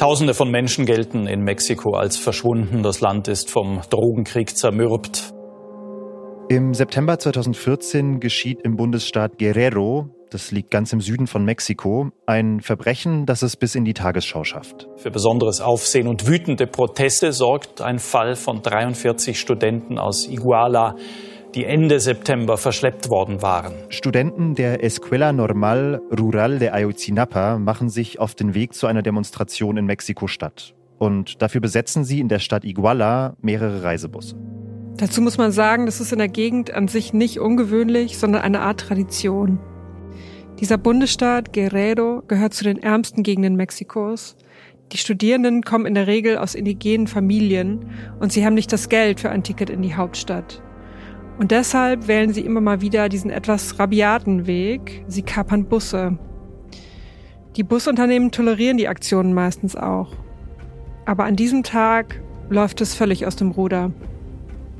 Tausende von Menschen gelten in Mexiko als verschwunden. Das Land ist vom Drogenkrieg zermürbt. Im September 2014 geschieht im Bundesstaat Guerrero, das liegt ganz im Süden von Mexiko, ein Verbrechen, das es bis in die Tagesschau schafft. Für besonderes Aufsehen und wütende Proteste sorgt ein Fall von 43 Studenten aus Iguala, die Ende September verschleppt worden waren. Studenten der Escuela Normal Rural de Ayotzinapa machen sich auf den Weg zu einer Demonstration in Mexiko-Stadt. Und dafür besetzen sie in der Stadt Iguala mehrere Reisebusse. Dazu muss man sagen, das ist in der Gegend an sich nicht ungewöhnlich, sondern eine Art Tradition. Dieser Bundesstaat Guerrero gehört zu den ärmsten Gegenden Mexikos. Die Studierenden kommen in der Regel aus indigenen Familien und sie haben nicht das Geld für ein Ticket in die Hauptstadt. Und deshalb wählen sie immer mal wieder diesen etwas rabiaten Weg. Sie kapern Busse. Die Busunternehmen tolerieren die Aktionen meistens auch. Aber an diesem Tag läuft es völlig aus dem Ruder.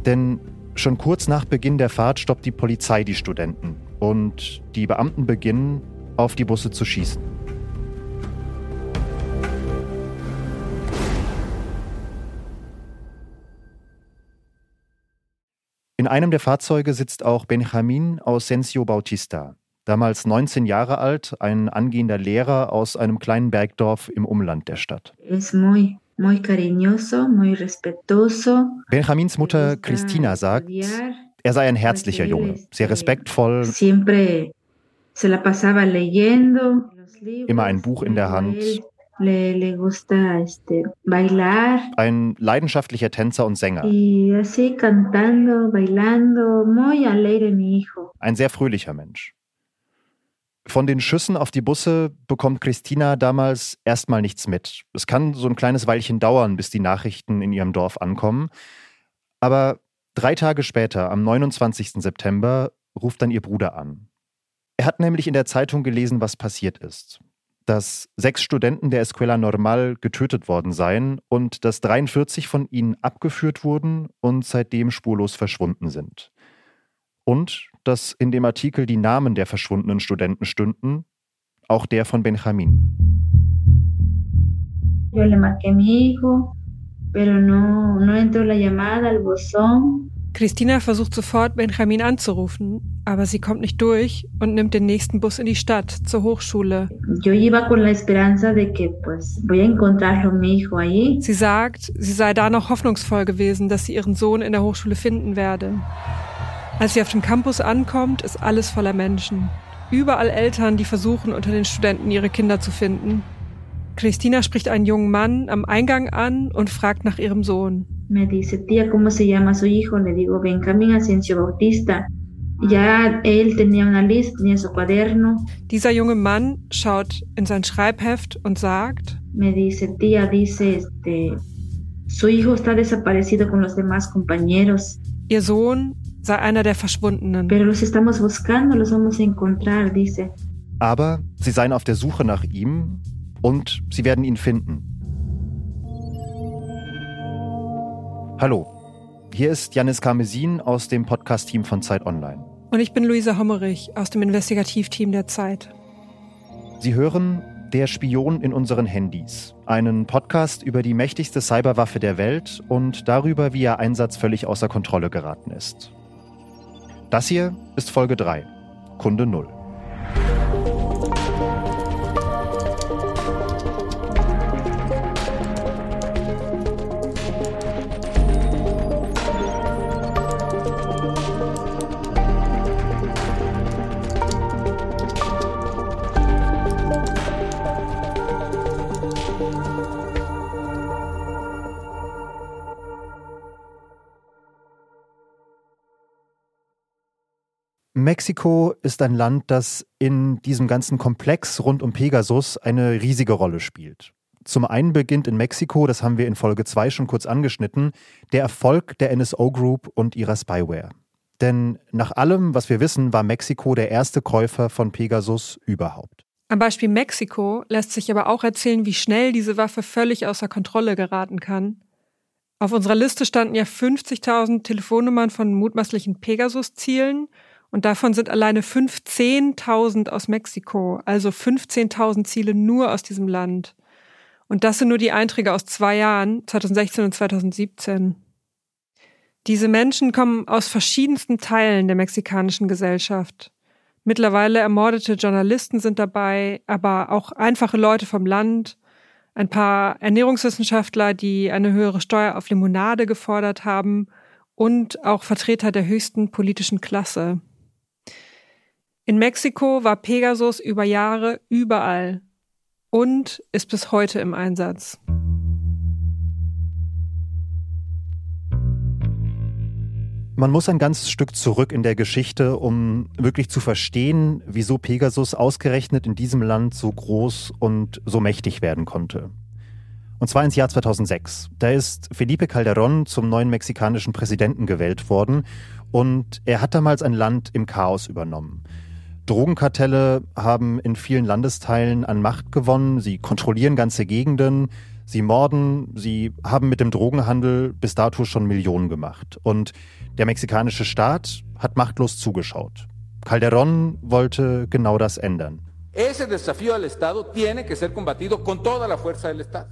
Denn schon kurz nach Beginn der Fahrt stoppt die Polizei die Studenten und die Beamten beginnen, auf die Busse zu schießen. In einem der Fahrzeuge sitzt auch Benjamin Ausensio Bautista, damals 19 Jahre alt, ein angehender Lehrer aus einem kleinen Bergdorf im Umland der Stadt. Benjamins Mutter Christina sagt, er sei ein herzlicher Junge, sehr respektvoll, immer ein Buch in der Hand, Le, le gusta este, bailar. Ein leidenschaftlicher Tänzer und Sänger. Y así cantando, bailando, muy alegre mi hijo. Ein sehr fröhlicher Mensch. Von den Schüssen auf die Busse bekommt Christina damals erstmal nichts mit. Es kann so ein kleines Weilchen dauern, bis die Nachrichten in ihrem Dorf ankommen. Aber drei Tage später, am 29. September, ruft dann ihr Bruder an. Er hat nämlich in der Zeitung gelesen, was passiert ist dass sechs Studenten der Escuela Normal getötet worden seien und dass 43 von ihnen abgeführt wurden und seitdem spurlos verschwunden sind. Und dass in dem Artikel die Namen der verschwundenen Studenten stünden, auch der von Benjamin. Yo le marqué a mi hijo, pero no, no entró la llamada al buzón. Christina versucht sofort, Benjamin anzurufen, aber sie kommt nicht durch und nimmt den nächsten Bus in die Stadt, zur Hochschule. Sie sagt, sie sei da noch hoffnungsvoll gewesen, dass sie ihren Sohn in der Hochschule finden werde. Als sie auf dem Campus ankommt, ist alles voller Menschen. Überall Eltern, die versuchen, unter den Studenten ihre Kinder zu finden. Christina spricht einen jungen Mann am Eingang an und fragt nach ihrem Sohn. Me dice, tía, ¿cómo se llama su hijo? Le digo, Benjamín Asensio Bautista. Ya él tenía una lista, tenía su cuaderno. Dieser junge Mann schaut in sein Schreibheft und sagt, Me dice, tía, dice, este, su hijo está desaparecido con los demás compañeros. Ihr Sohn sei einer der Verschwundenen. Pero los estamos buscando, los vamos a encontrar, dice. Aber sie seien auf der Suche nach ihm und sie werden ihn finden. Hallo, hier ist Janis Karmesin aus dem Podcast-Team von Zeit Online. Und ich bin Luisa Hommerich aus dem Investigativteam der Zeit. Sie hören Der Spion in unseren Handys, einen Podcast über die mächtigste Cyberwaffe der Welt und darüber, wie ihr Einsatz völlig außer Kontrolle geraten ist. Das hier ist Folge 3, Kunde 0. Mexiko ist ein Land, das in diesem ganzen Komplex rund um Pegasus eine riesige Rolle spielt. Zum einen beginnt in Mexiko, das haben wir in Folge 2 schon kurz angeschnitten, der Erfolg der NSO Group und ihrer Spyware. Denn nach allem, was wir wissen, war Mexiko der erste Käufer von Pegasus überhaupt. Am Beispiel Mexiko lässt sich aber auch erzählen, wie schnell diese Waffe völlig außer Kontrolle geraten kann. Auf unserer Liste standen ja 50.000 Telefonnummern von mutmaßlichen Pegasus-Zielen und davon sind alleine 15.000 aus Mexiko, also 15.000 Ziele nur aus diesem Land. Und das sind nur die Einträge aus zwei Jahren, 2016 und 2017. Diese Menschen kommen aus verschiedensten Teilen der mexikanischen Gesellschaft. Mittlerweile ermordete Journalisten sind dabei, aber auch einfache Leute vom Land, ein paar Ernährungswissenschaftler, die eine höhere Steuer auf Limonade gefordert haben und auch Vertreter der höchsten politischen Klasse. In Mexiko war Pegasus über Jahre überall und ist bis heute im Einsatz. Man muss ein ganzes Stück zurück in der Geschichte, um wirklich zu verstehen, wieso Pegasus ausgerechnet in diesem Land so groß und so mächtig werden konnte. Und zwar ins Jahr 2006. Da ist Felipe Calderón zum neuen mexikanischen Präsidenten gewählt worden und er hat damals ein Land im Chaos übernommen. Drogenkartelle haben in vielen Landesteilen an Macht gewonnen, sie kontrollieren ganze Gegenden, sie morden, sie haben mit dem Drogenhandel bis dato schon Millionen gemacht. Und der mexikanische Staat hat machtlos zugeschaut. Calderón wollte genau das ändern. Ese desafío al Estado tiene que ser combatido con toda la fuerza del Estado.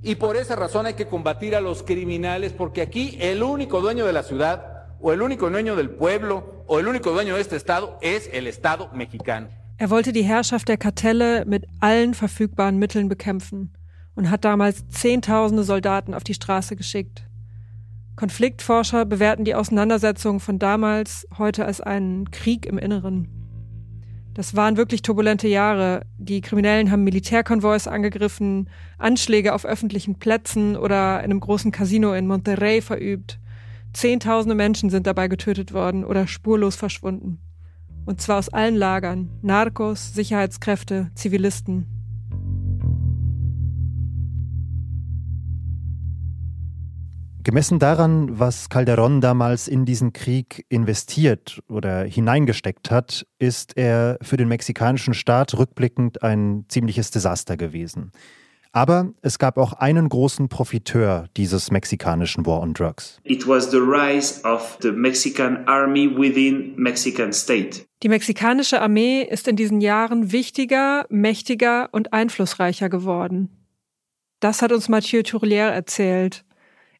Y por esa razón hay que combatir a los criminales, porque aquí el único dueño de la ciudad, o el único dueño del pueblo, o el único dueño de este Estado es el Estado mexicano. Er wollte die Herrschaft der Kartelle mit allen verfügbaren Mitteln bekämpfen und hat damals Zehntausende Soldaten auf die Straße geschickt. Konfliktforscher bewerten die Auseinandersetzung von damals heute als einen Krieg im Inneren. Das waren wirklich turbulente Jahre. Die Kriminellen haben Militärkonvois angegriffen, Anschläge auf öffentlichen Plätzen oder in einem großen Casino in Monterrey verübt. Zehntausende Menschen sind dabei getötet worden oder spurlos verschwunden. Und zwar aus allen Lagern. Narcos, Sicherheitskräfte, Zivilisten. Gemessen daran, was Calderón damals in diesen Krieg investiert oder hineingesteckt hat, ist er für den mexikanischen Staat rückblickend ein ziemliches Desaster gewesen. Aber es gab auch einen großen Profiteur dieses mexikanischen War on Drugs. It was the rise of the Mexican army within Mexican state. Die mexikanische Armee ist in diesen Jahren wichtiger, mächtiger und einflussreicher geworden. Das hat uns Mathieu Tourlière erzählt.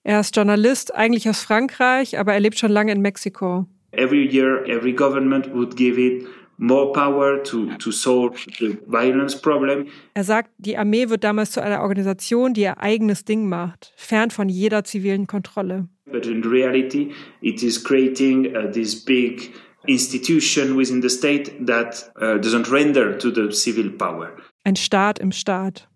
Er ist Journalist, eigentlich aus Frankreich, aber er lebt schon lange in Mexiko. Every year, every government would give it more power to, to solve the violence problem. Er sagt, die Armee wird damals zu einer Organisation, die ihr eigenes Ding macht, fern von jeder zivilen Kontrolle. But in reality, it is creating uh, this big institution within the state that uh, doesn't render to the civil power. Ein Staat im Staat.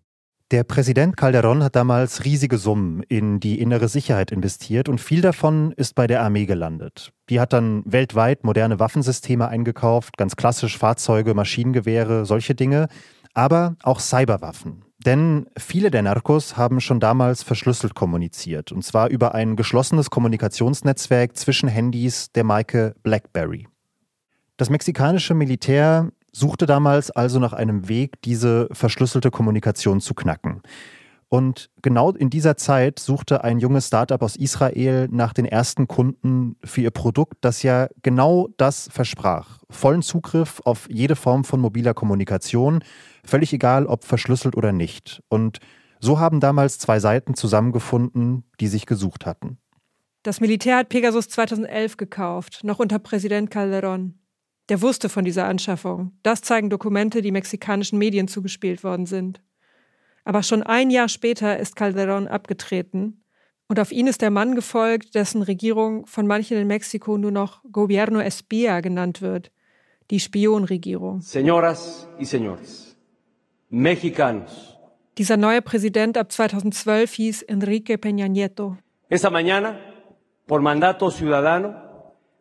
Der Präsident Calderón hat damals riesige Summen in die innere Sicherheit investiert und viel davon ist bei der Armee gelandet. Die hat dann weltweit moderne Waffensysteme eingekauft, ganz klassisch Fahrzeuge, Maschinengewehre, solche Dinge, aber auch Cyberwaffen. Denn viele der Narcos haben schon damals verschlüsselt kommuniziert, und zwar über ein geschlossenes Kommunikationsnetzwerk zwischen Handys der Marke BlackBerry. Das mexikanische Militär suchte damals also nach einem Weg, diese verschlüsselte Kommunikation zu knacken. Und genau in dieser Zeit suchte ein junges Startup aus Israel nach den ersten Kunden für ihr Produkt, das ja genau das versprach. Vollen Zugriff auf jede Form von mobiler Kommunikation, völlig egal, ob verschlüsselt oder nicht. Und so haben damals zwei Seiten zusammengefunden, die sich gesucht hatten. Das Militär hat Pegasus 2011 gekauft, noch unter Präsident Calderón. Der wusste von dieser Anschaffung. Das zeigen Dokumente, die mexikanischen Medien zugespielt worden sind. Aber schon ein Jahr später ist Calderón abgetreten und auf ihn ist der Mann gefolgt, dessen Regierung von manchen in Mexiko nur noch Gobierno Espía genannt wird, die Spionregierung. Señoras y señores, mexicanos. Dieser neue Präsident ab 2012 hieß Enrique Peña Nieto. Esa mañana, por mandato ciudadano,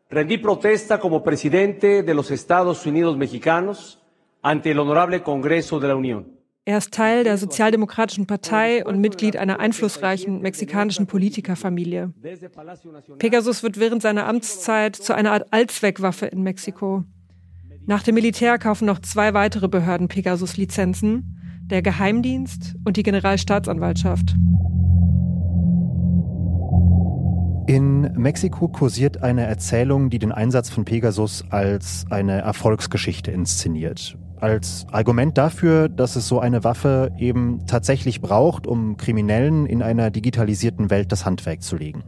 Rendí protesta como presidente de los Estados Unidos mexicanos ante el honorable Congreso de la Unión. Er ist Teil der Sozialdemokratischen Partei und Mitglied einer einflussreichen mexikanischen Politikerfamilie. Pegasus wird während seiner Amtszeit zu einer Art Allzweckwaffe in Mexiko. Nach dem Militär kaufen noch zwei weitere Behörden Pegasus-Lizenzen, der Geheimdienst und die Generalstaatsanwaltschaft. In Mexiko kursiert eine Erzählung, die den Einsatz von Pegasus als eine Erfolgsgeschichte inszeniert. als Argument dafür, dass es so eine Waffe eben tatsächlich braucht, um Kriminellen in einer digitalisierten Welt das Handwerk zu legen.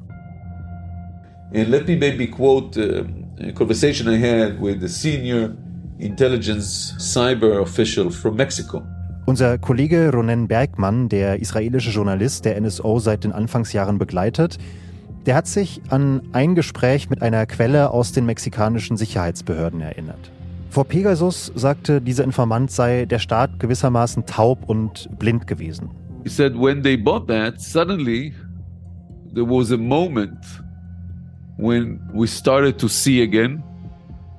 And let me maybe quote uh, a conversation I had with a senior intelligence cyber official from Mexico. Unser Kollege Ronen Bergmann, der israelische Journalist, der NSO seit den Anfangsjahren begleitet, der hat sich an ein Gespräch mit einer Quelle aus den mexikanischen Sicherheitsbehörden erinnert. Vor Pegasus sagte dieser Informant sei der Staat gewissermaßen taub und blind gewesen. He said when they bought that, suddenly there was a moment when we started to see again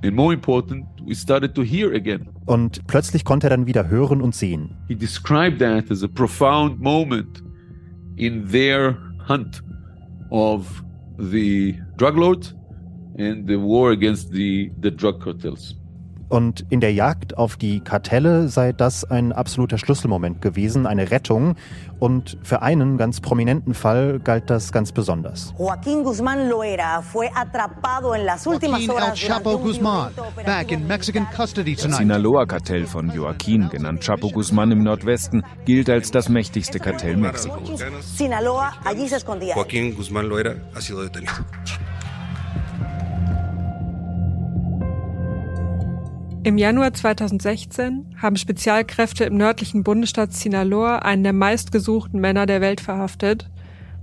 and more important, we started to hear again. Und plötzlich konnte er dann wieder hören und sehen. He described that as a profound moment in their hunt of the drug lords and the war against the, the drug cartels. Und in der Jagd auf die Kartelle sei das ein absoluter Schlüsselmoment gewesen, eine Rettung. Und für einen ganz prominenten Fall galt das ganz besonders. Joaquín Guzmán Loera fue atrapado en las últimas horas El Chapo Guzmán, back in Mexican custody tonight. Das Sinaloa-Kartell von Joaquín, genannt Chapo Guzmán im Nordwesten, gilt als das mächtigste Kartell Mexikos. Sinaloa, allí se escondía. Joaquín Guzmán Loera ha sido detenido. Im Januar 2016 haben Spezialkräfte im nördlichen Bundesstaat Sinaloa einen der meistgesuchten Männer der Welt verhaftet,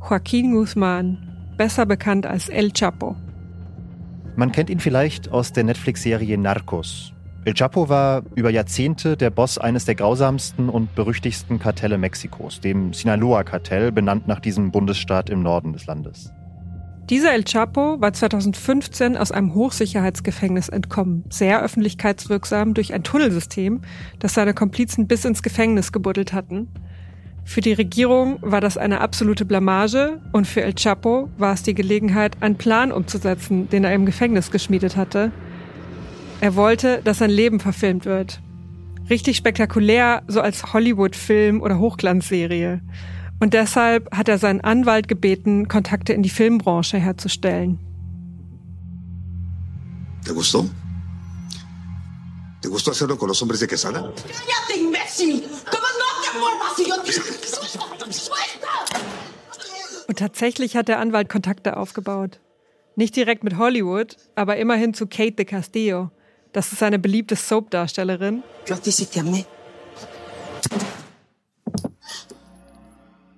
Joaquín Guzmán, besser bekannt als El Chapo. Man kennt ihn vielleicht aus der Netflix-Serie Narcos. El Chapo war über Jahrzehnte der Boss eines der grausamsten und berüchtigsten Kartelle Mexikos, dem Sinaloa-Kartell, benannt nach diesem Bundesstaat im Norden des Landes. Dieser El Chapo war 2015 aus einem Hochsicherheitsgefängnis entkommen, sehr öffentlichkeitswirksam durch ein Tunnelsystem, das seine Komplizen bis ins Gefängnis gebuddelt hatten. Für die Regierung war das eine absolute Blamage und für El Chapo war es die Gelegenheit, einen Plan umzusetzen, den er im Gefängnis geschmiedet hatte. Er wollte, dass sein Leben verfilmt wird. Richtig spektakulär, so als Hollywood-Film oder Hochglanzserie. Und deshalb hat er seinen Anwalt gebeten, Kontakte in die Filmbranche herzustellen. ¿Te gustó? ¿Te gustó hacerlo con los hombres de Quesada? ¡Cállate, imbécil! ¿Cómo no te muevas si yo te... ¡Suelta! Und tatsächlich hat der Anwalt Kontakte aufgebaut. Nicht direkt mit Hollywood, aber immerhin zu Kate de Castillo. Das ist eine beliebte Soap-Darstellerin. Yo a ti sí te amé.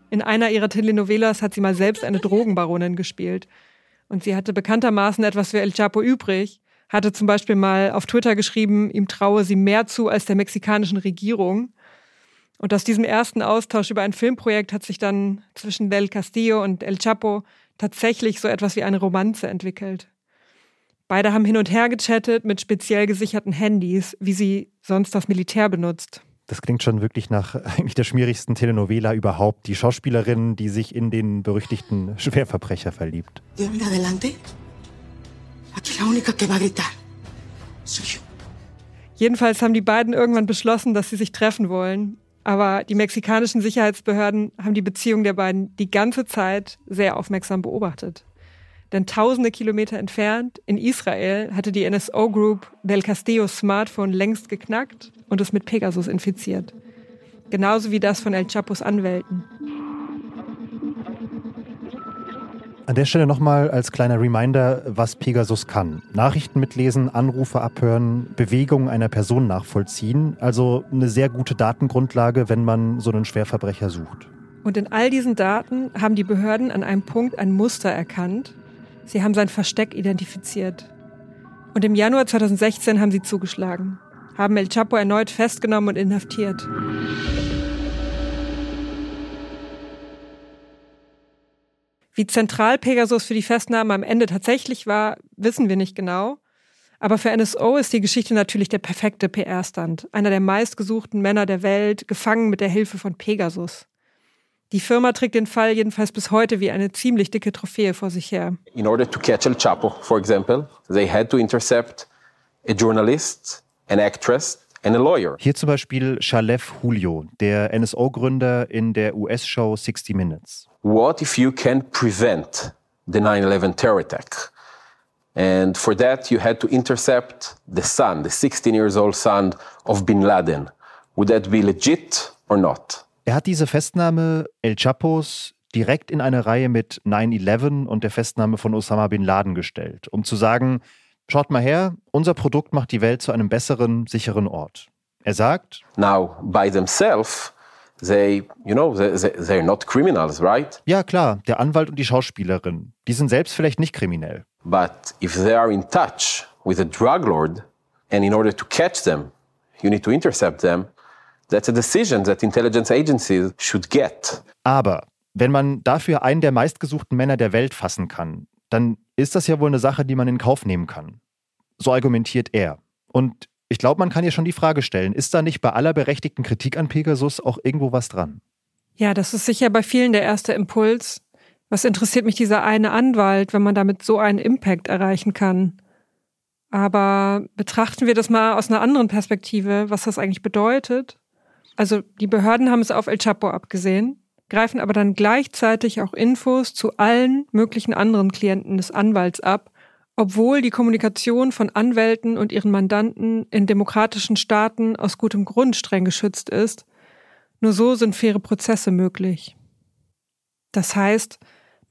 In einer ihrer Telenovelas hat sie mal selbst eine Drogenbaronin gespielt. Und sie hatte bekanntermaßen etwas für El Chapo übrig, hatte zum Beispiel mal auf Twitter geschrieben, ihm traue sie mehr zu als der mexikanischen Regierung. Und aus diesem ersten Austausch über ein Filmprojekt hat sich dann zwischen Del Castillo und El Chapo tatsächlich so etwas wie eine Romanze entwickelt. Beide haben hin und her gechattet mit speziell gesicherten Handys, wie sie sonst das Militär benutzt. Das klingt schon wirklich nach eigentlich der schmierigsten Telenovela überhaupt. Die Schauspielerin, die sich in den berüchtigten Schwerverbrecher verliebt. Jedenfalls haben die beiden irgendwann beschlossen, dass sie sich treffen wollen. Aber die mexikanischen Sicherheitsbehörden haben die Beziehung der beiden die ganze Zeit sehr aufmerksam beobachtet. Denn tausende Kilometer entfernt, in Israel, hatte die NSO Group Del Castillo Smartphone längst geknackt und es mit Pegasus infiziert. Genauso wie das von El Chapos Anwälten. An der Stelle nochmal als kleiner Reminder, was Pegasus kann. Nachrichten mitlesen, Anrufe abhören, Bewegungen einer Person nachvollziehen. Also eine sehr gute Datengrundlage, wenn man so einen Schwerverbrecher sucht. Und in all diesen Daten haben die Behörden an einem Punkt ein Muster erkannt, Sie haben sein Versteck identifiziert. Und im Januar 2016 haben sie zugeschlagen, haben El Chapo erneut festgenommen und inhaftiert. Wie zentral Pegasus für die Festnahme am Ende tatsächlich war, wissen wir nicht genau. Aber für NSO ist die Geschichte natürlich der perfekte PR-Stand. Einer der meistgesuchten Männer der Welt, gefangen mit der Hilfe von Pegasus. Die Firma trägt den Fall jedenfalls bis heute wie eine ziemlich dicke Trophäe vor sich her. In order to catch El Chapo, for example, they had to intercept a journalist, an actress and a lawyer. Hier zum Beispiel Shalef Julio, der NSO-Gründer in der US-Show 60 Minutes. What if you can prevent the 9/11 terror attack? And for that, you had to intercept the son, the 16 years old son of Bin Laden. Would that be legit or not? Er hat diese Festnahme El Chapos direkt in eine Reihe mit 9-11 und der Festnahme von Osama bin Laden gestellt, um zu sagen, schaut mal her, unser Produkt macht die Welt zu einem besseren, sicheren Ort. Er sagt, Now, by themselves, they, you know, they, they're not criminals, right? Ja, klar, der Anwalt und die Schauspielerin, die sind selbst vielleicht nicht kriminell. But if they are in touch with a drug lord, and in order to catch them, you need to intercept them, that's a decision that intelligence agencies should get. Aber wenn man dafür einen der meistgesuchten Männer der Welt fassen kann, dann ist das ja wohl eine Sache, die man in Kauf nehmen kann. So argumentiert er. Und ich glaube, man kann hier schon die Frage stellen, ist da nicht bei aller berechtigten Kritik an Pegasus auch irgendwo was dran? Ja, das ist sicher bei vielen der erste Impuls. Was interessiert mich dieser eine Anwalt, wenn man damit so einen Impact erreichen kann? Aber betrachten wir das mal aus einer anderen Perspektive, was das eigentlich bedeutet. Also die Behörden haben es auf El Chapo abgesehen, greifen aber dann gleichzeitig auch Infos zu allen möglichen anderen Klienten des Anwalts ab, obwohl die Kommunikation von Anwälten und ihren Mandanten in demokratischen Staaten aus gutem Grund streng geschützt ist. Nur so sind faire Prozesse möglich. Das heißt,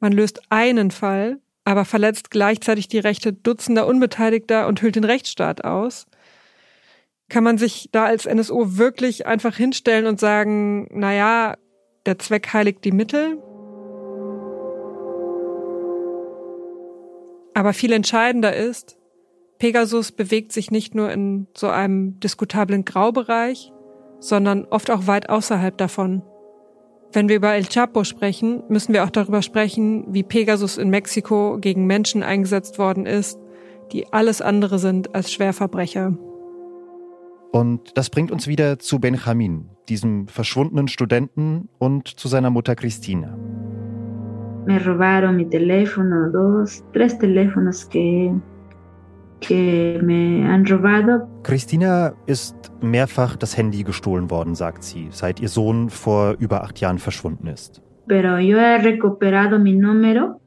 man löst einen Fall, aber verletzt gleichzeitig die Rechte dutzender Unbeteiligter und hüllt den Rechtsstaat aus. Kann man sich da als NSO wirklich einfach hinstellen und sagen, naja, der Zweck heiligt die Mittel? Aber viel entscheidender ist, Pegasus bewegt sich nicht nur in so einem diskutablen Graubereich, sondern oft auch weit außerhalb davon. Wenn wir über El Chapo sprechen, müssen wir auch darüber sprechen, wie Pegasus in Mexiko gegen Menschen eingesetzt worden ist, die alles andere sind als Schwerverbrecher. Und das bringt uns wieder zu Benjamin, diesem verschwundenen Studenten und zu seiner Mutter Christina. Me robaron mi teléfono, dos, tres teléfonos que, que me han robado. Christina ist mehrfach das Handy gestohlen worden, sagt sie, seit ihr Sohn vor über acht Jahren verschwunden ist. Pero yo he recuperado mi número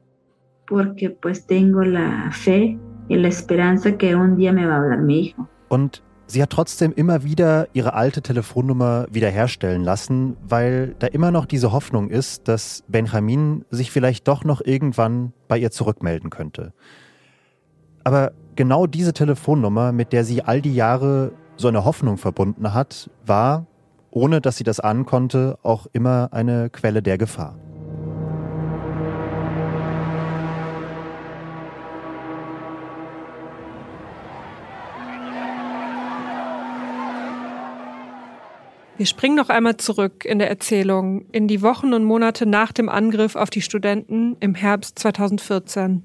porque pues tengo la fe y la esperanza que un día me va a hablar mi hijo. Und Sie hat trotzdem immer wieder ihre alte Telefonnummer wiederherstellen lassen, weil da immer noch diese Hoffnung ist, dass Benjamin sich vielleicht doch noch irgendwann bei ihr zurückmelden könnte. Aber genau diese Telefonnummer, mit der sie all die Jahre so eine Hoffnung verbunden hat, war, ohne dass sie das ahnen konnte, auch immer eine Quelle der Gefahr. Wir springen noch einmal zurück in der Erzählung in die Wochen und Monate nach dem Angriff auf die Studenten im Herbst 2014.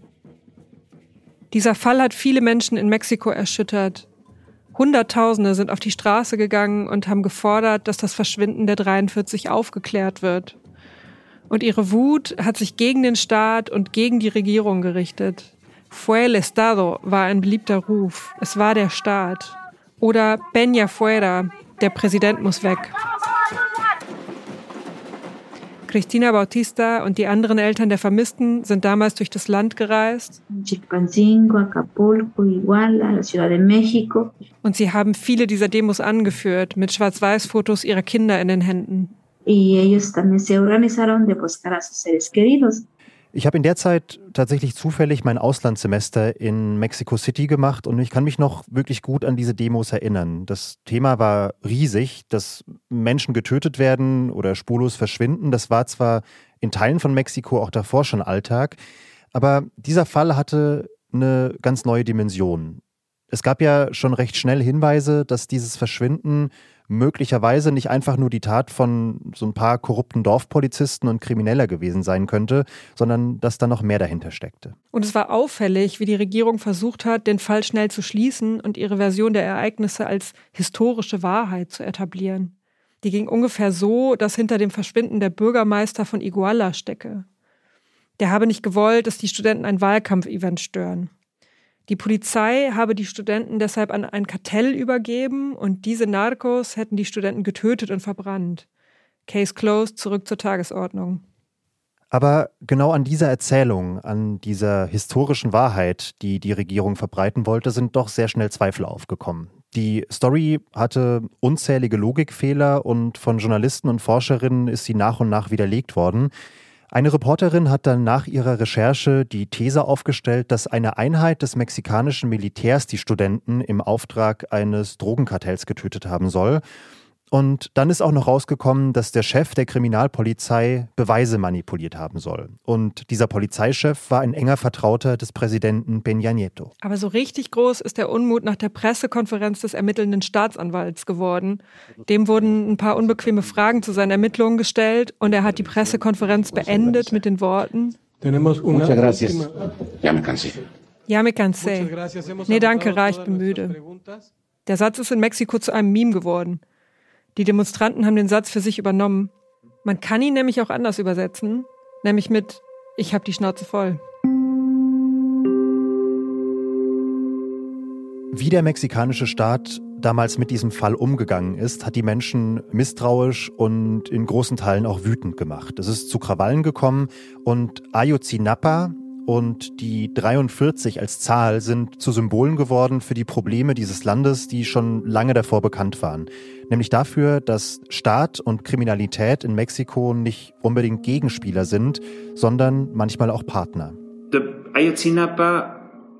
Dieser Fall hat viele Menschen in Mexiko erschüttert. Hunderttausende sind auf die Straße gegangen und haben gefordert, dass das Verschwinden der 43 aufgeklärt wird. Und ihre Wut hat sich gegen den Staat und gegen die Regierung gerichtet. Fue el Estado war ein beliebter Ruf. Es war der Staat. Oder Peña fuera, der Präsident muss weg. Cristina Bautista und die anderen Eltern der Vermissten sind damals durch das Land gereist. Und sie haben viele dieser Demos angeführt, mit Schwarz-Weiß-Fotos ihrer Kinder in den Händen. Y ellos también se organizaron de buscar a sus seres queridos. Ich habe in der Zeit tatsächlich zufällig mein Auslandssemester in Mexico City gemacht und ich kann mich noch wirklich gut an diese Demos erinnern. Das Thema war riesig, dass Menschen getötet werden oder spurlos verschwinden. Das war zwar in Teilen von Mexiko auch davor schon Alltag, aber dieser Fall hatte eine ganz neue Dimension. Es gab ja schon recht schnell Hinweise, dass dieses Verschwinden möglicherweise nicht einfach nur die Tat von so ein paar korrupten Dorfpolizisten und Krimineller gewesen sein könnte, sondern dass da noch mehr dahinter steckte. Und es war auffällig, wie die Regierung versucht hat, den Fall schnell zu schließen und ihre Version der Ereignisse als historische Wahrheit zu etablieren. Die ging ungefähr so, dass hinter dem Verschwinden der Bürgermeister von Iguala stecke. Der habe nicht gewollt, dass die Studenten ein Wahlkampfevent stören. Die Polizei habe die Studenten deshalb an ein Kartell übergeben und diese Narcos hätten die Studenten getötet und verbrannt. Case closed, zurück zur Tagesordnung. Aber genau an dieser Erzählung, an dieser historischen Wahrheit, die die Regierung verbreiten wollte, sind doch sehr schnell Zweifel aufgekommen. Die Story hatte unzählige Logikfehler und von Journalisten und Forscherinnen ist sie nach und nach widerlegt worden. Eine Reporterin hat dann nach ihrer Recherche die These aufgestellt, dass eine Einheit des mexikanischen Militärs die Studenten im Auftrag eines Drogenkartells getötet haben soll. Und dann ist auch noch rausgekommen, dass der Chef der Kriminalpolizei Beweise manipuliert haben soll. Und dieser Polizeichef war ein enger Vertrauter des Präsidenten Peña Nieto. Aber so richtig groß ist der Unmut nach der Pressekonferenz des ermittelnden Staatsanwalts geworden. Dem wurden ein paar unbequeme Fragen zu seinen Ermittlungen gestellt und er hat die Pressekonferenz beendet mit den Worten. Muchas gracias. Ya me cansé. Ja, me cansé. Nee, danke, reicht, bin müde. Der Satz ist in Mexiko zu einem Meme geworden. Die Demonstranten haben den Satz für sich übernommen. Man kann ihn nämlich auch anders übersetzen, nämlich mit Ich hab die Schnauze voll. Wie der mexikanische Staat damals mit diesem Fall umgegangen ist, hat die Menschen misstrauisch und in großen Teilen auch wütend gemacht. Es ist zu Krawallen gekommen und Ayotzinapa, und die 43 als Zahl sind zu Symbolen geworden für die Probleme dieses Landes, die schon lange davor bekannt waren. Nämlich dafür, dass Staat und Kriminalität in Mexiko nicht unbedingt Gegenspieler sind, sondern manchmal auch Partner. The Ayotzinapa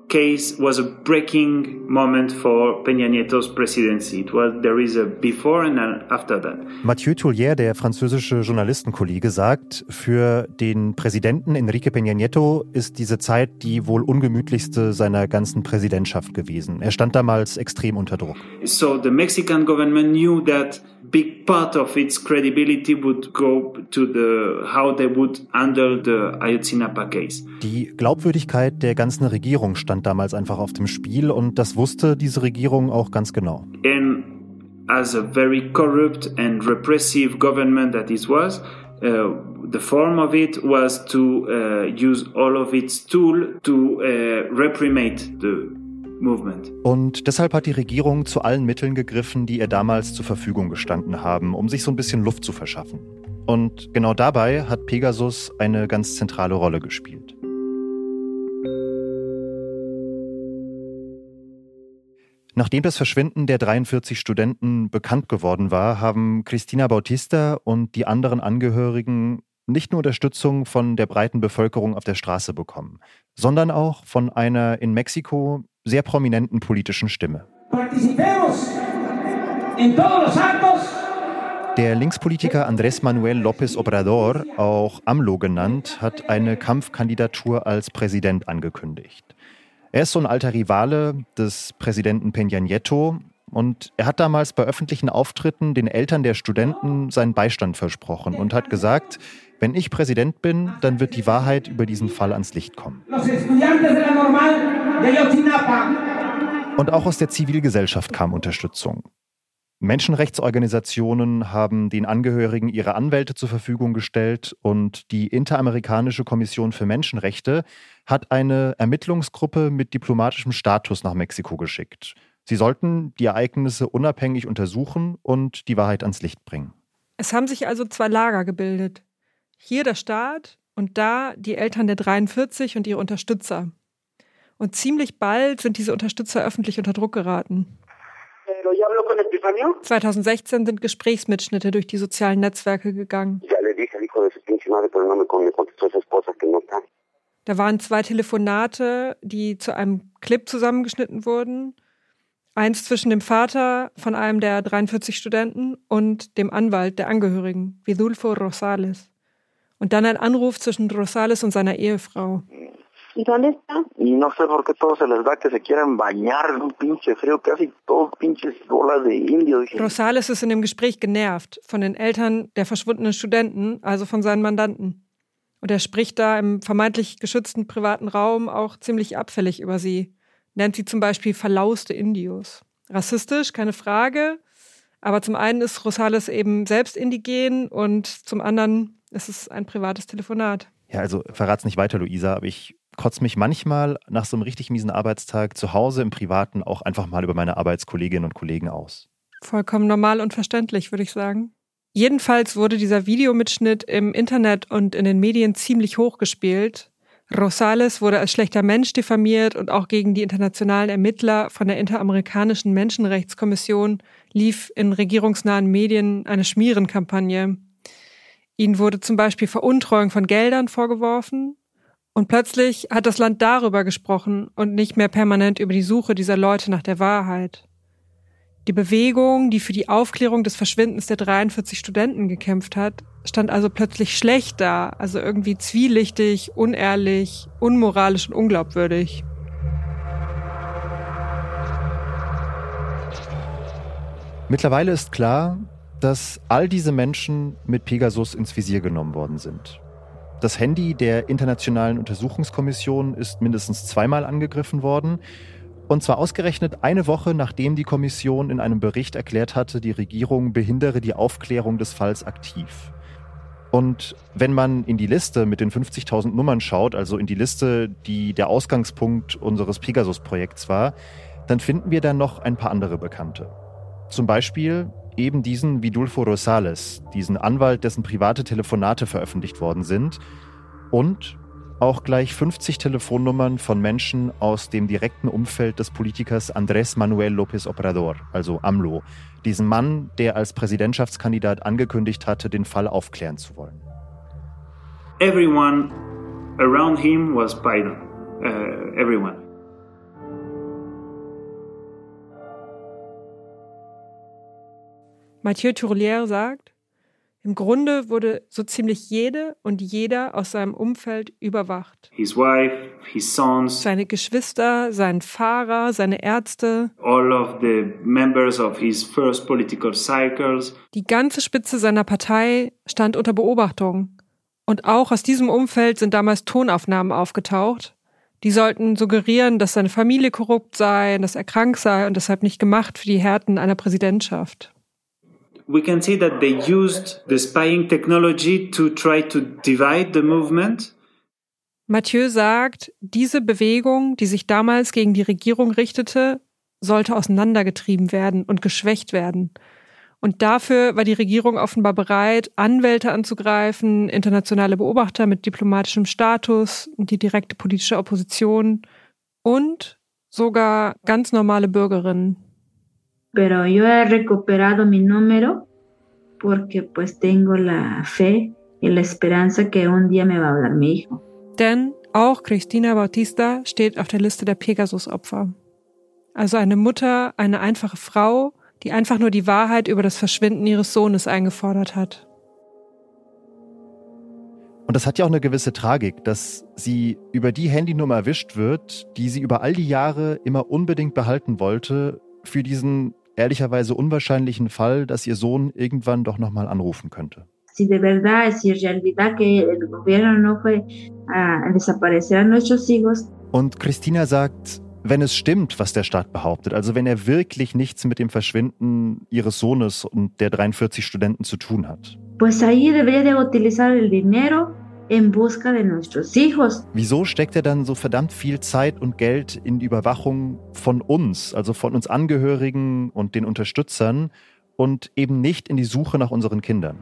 case was a breaking moment for Peña Nieto's presidency. It was, there is a before and after that. Mathieu Tullier, der französische Journalistenkollege, sagt, für den Präsidenten Enrique Peña Nieto ist diese Zeit die wohl ungemütlichste seiner ganzen Präsidentschaft gewesen. Er stand damals extrem unter Druck. So the Mexican government knew that big part of its credibility would go to the how they would handle the Ayotzinapa case. Die Glaubwürdigkeit der ganzen Regierung stand damals einfach auf dem Spiel und das wusste diese Regierung auch ganz genau. And as a very corrupt and repressive government that it was, uh, the form of it was to uh, use all of its tool to uh, reprimate the. Und deshalb hat die Regierung zu allen Mitteln gegriffen, die ihr damals zur Verfügung gestanden haben, um sich so ein bisschen Luft zu verschaffen. Und genau dabei hat Pegasus eine ganz zentrale Rolle gespielt. Nachdem das Verschwinden der 43 Studenten bekannt geworden war, haben Christina Bautista und die anderen Angehörigen nicht nur Unterstützung von der breiten Bevölkerung auf der Straße bekommen, sondern auch von einer in Mexiko sehr prominenten politischen Stimme. Der Linkspolitiker Andrés Manuel López Obrador, auch AMLO genannt, hat eine Kampfkandidatur als Präsident angekündigt. Er ist so ein alter Rivale des Präsidenten Peña Nieto und er hat damals bei öffentlichen Auftritten den Eltern der Studenten seinen Beistand versprochen und hat gesagt, wenn ich Präsident bin, dann wird die Wahrheit über diesen Fall ans Licht kommen. Und auch aus der Zivilgesellschaft kam Unterstützung. Menschenrechtsorganisationen haben den Angehörigen ihre Anwälte zur Verfügung gestellt und die Interamerikanische Kommission für Menschenrechte hat eine Ermittlungsgruppe mit diplomatischem Status nach Mexiko geschickt. Sie sollten die Ereignisse unabhängig untersuchen und die Wahrheit ans Licht bringen. Es haben sich also zwei Lager gebildet. Hier der Staat und da die Eltern der 43 und ihre Unterstützer. Und ziemlich bald sind diese Unterstützer öffentlich unter Druck geraten. 2016 sind Gesprächsmitschnitte durch die sozialen Netzwerke gegangen. Da waren zwei Telefonate, die zu einem Clip zusammengeschnitten wurden. Eins zwischen dem Vater von einem der 43 Studenten und dem Anwalt der Angehörigen, Vidulfo Rosales. Und dann ein Anruf zwischen Rosales und seiner Ehefrau. ¿Y dónde está? Y no sé por qué todos se les da que se quieren bañar en un pinche frío, casi todos pinches bolas de indios. Rosales ist in dem Gespräch genervt von den Eltern der verschwundenen Studenten, also von seinen Mandanten. Und er spricht da im vermeintlich geschützten privaten Raum auch ziemlich abfällig über sie. Nennt sie zum Beispiel verlauste Indios. Rassistisch, keine Frage. Aber zum einen ist Rosales eben selbst indigen und zum anderen ist es ein privates Telefonat. Ja, also verrat's nicht weiter, Luisa, aber ich kotze mich manchmal nach so einem richtig miesen Arbeitstag zu Hause im Privaten auch einfach mal über meine Arbeitskolleginnen und Kollegen aus. Vollkommen normal und verständlich, würde ich sagen. Jedenfalls wurde dieser Videomitschnitt im Internet und in den Medien ziemlich hochgespielt. Rosales wurde als schlechter Mensch diffamiert und auch gegen die internationalen Ermittler von der Interamerikanischen Menschenrechtskommission lief in regierungsnahen Medien eine Schmierenkampagne. Ihnen wurde zum Beispiel Veruntreuung von Geldern vorgeworfen. Und plötzlich hat das Land darüber gesprochen und nicht mehr permanent über die Suche dieser Leute nach der Wahrheit. Die Bewegung, die für die Aufklärung des Verschwindens der 43 Studenten gekämpft hat, stand also plötzlich schlecht da, also irgendwie zwielichtig, unehrlich, unmoralisch und unglaubwürdig. Mittlerweile ist klar, dass all diese Menschen mit Pegasus ins Visier genommen worden sind. Das Handy der Internationalen Untersuchungskommission ist mindestens zweimal angegriffen worden und zwar ausgerechnet eine Woche, nachdem die Kommission in einem Bericht erklärt hatte, die Regierung behindere die Aufklärung des Falls aktiv. Und wenn man in die Liste mit den 50.000 Nummern schaut, also in die Liste, die der Ausgangspunkt unseres Pegasus-Projekts war, dann finden wir dann noch ein paar andere Bekannte. Zum Beispiel eben diesen Vidulfo Rosales, diesen Anwalt, dessen private Telefonate veröffentlicht worden sind. Und auch gleich 50 Telefonnummern von Menschen aus dem direkten Umfeld des Politikers Andrés Manuel López Obrador, also AMLO, diesen Mann, der als Präsidentschaftskandidat angekündigt hatte, den Fall aufklären zu wollen. Everyone around him was Biden. Uh, everyone. Mathieu Tourlière sagt, im Grunde wurde so ziemlich jede und jeder aus seinem Umfeld überwacht. His wife, his sons, seine Geschwister, sein Fahrer, seine Ärzte, all of the members of his first political cycles. Die ganze Spitze seiner Partei stand unter Beobachtung. Und auch aus diesem Umfeld sind damals Tonaufnahmen aufgetaucht. Die sollten suggerieren, dass seine Familie korrupt sei, dass er krank sei und deshalb nicht gemacht für die Härten einer Präsidentschaft we can see that they used the spying technology to try to divide the movement. Mathieu sagt, diese Bewegung, die sich damals gegen die Regierung richtete, sollte auseinandergetrieben werden und geschwächt werden. Und dafür war die Regierung offenbar bereit, Anwälte anzugreifen, internationale Beobachter mit diplomatischem Status, die direkte politische Opposition und sogar ganz normale Bürgerinnen pero yo he recuperado mi número porque pues tengo la fe y la esperanza que un día me va a hablar mi hijo. Denn auch Cristina Bautista steht auf der Liste der Pegasus-Opfer. Also eine Mutter, eine einfache Frau, die einfach nur die Wahrheit über das Verschwinden ihres Sohnes eingefordert hat. Und das hat ja auch eine gewisse Tragik, dass sie über die Handynummer erwischt wird, die sie über all die Jahre immer unbedingt behalten wollte, für diesen ehrlicherweise unwahrscheinlichen Fall, dass ihr Sohn irgendwann doch nochmal anrufen könnte. Si de verdad, en realidad que el gobierno no fue a desaparecer a nuestros hijos. Und Christina sagt, wenn es stimmt, was der Staat behauptet, also wenn er wirklich nichts mit dem Verschwinden ihres Sohnes und der 43 Studenten zu tun hat. Pues ahí debería de utilizar el dinero en busca de nuestros hijos. Wieso steckt er dann so verdammt viel Zeit und Geld in die Überwachung von uns, also von uns Angehörigen und den Unterstützern und eben nicht in die Suche nach unseren Kindern?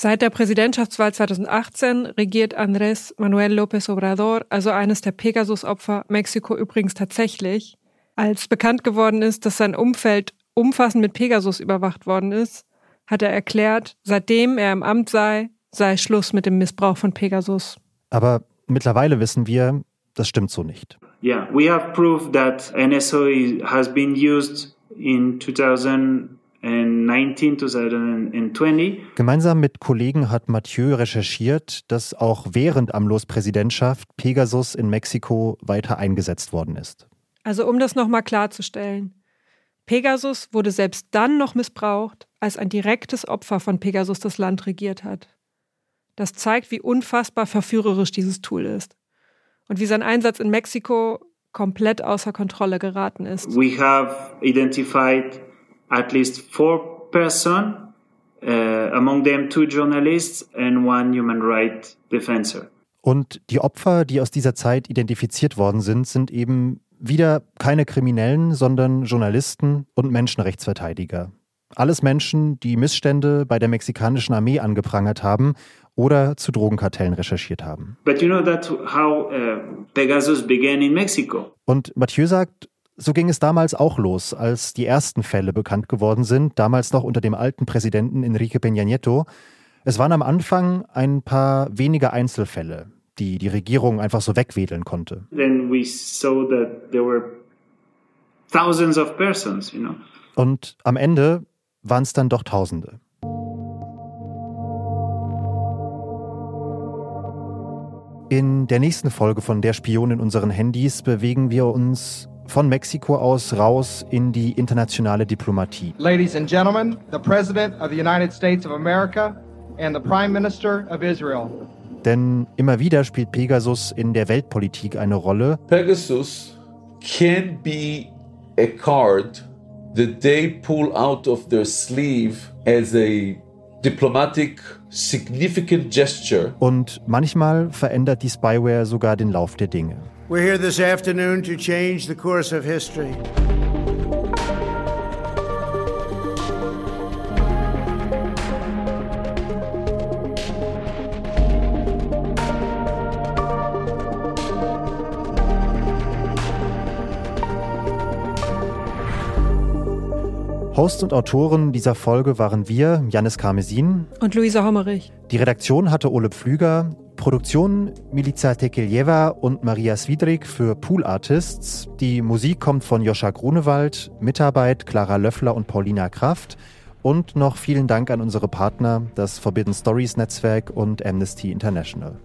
Seit der Präsidentschaftswahl 2018 regiert Andrés Manuel López Obrador, also eines der Pegasus-Opfer, Mexiko übrigens tatsächlich. Als bekannt geworden ist, dass sein Umfeld umfassend mit Pegasus überwacht worden ist, hat er erklärt, seitdem er im Amt sei, sei Schluss mit dem Missbrauch von Pegasus. Aber mittlerweile wissen wir, das stimmt so nicht. Yeah, we have proof that NSO has been used in 2000 Gemeinsam mit Kollegen hat Mathieu recherchiert, dass auch während Amlos Präsidentschaft Pegasus in Mexiko weiter eingesetzt worden ist. Also um das nochmal klarzustellen. Pegasus wurde selbst dann noch missbraucht, als ein direktes Opfer von Pegasus das Land regiert hat. Das zeigt, wie unfassbar verführerisch dieses Tool ist und wie sein Einsatz in Mexiko komplett außer Kontrolle geraten ist. We have identified at least four persons, uh, among them two journalists and one human rights defender. Und die Opfer, die aus dieser Zeit identifiziert worden sind, sind eben wieder keine Kriminellen, sondern Journalisten und Menschenrechtsverteidiger. Alles Menschen, die Missstände bei der mexikanischen Armee angeprangert haben oder zu Drogenkartellen recherchiert haben. But you know that how uh, Pegasus began in Mexico. Und Mathieu sagt, so ging es damals auch los, als die ersten Fälle bekannt geworden sind, damals noch unter dem alten Präsidenten Enrique Peña Nieto. Es waren am Anfang ein paar wenige Einzelfälle, die die Regierung einfach so wegwedeln konnte. Persons, you know. Und am Ende waren es dann doch Tausende. In der nächsten Folge von Der Spion in unseren Handys bewegen wir uns von Mexiko aus raus in die internationale Diplomatie. Ladies and gentlemen, the President of the United States of America and the Prime Minister of Israel. Denn immer wieder spielt Pegasus in der Weltpolitik eine Rolle. Pegasus can be a card that they pull out of their sleeve as a diplomatic significant gesture. Und manchmal verändert die Spyware sogar den Lauf der Dinge. We're here this afternoon to change the course of history. Host und Autoren dieser Folge waren wir, Janis Karmesin und Luisa Hommerich. Die Redaktion hatte Ole Pflüger, Produktion Milica Tekeljeva und Maria Swidrig für Pool Artists. Die Musik kommt von Joscha Grunewald, Mitarbeit Clara Löffler und Paulina Kraft. Und noch vielen Dank an unsere Partner, das Forbidden Stories Netzwerk und Amnesty International.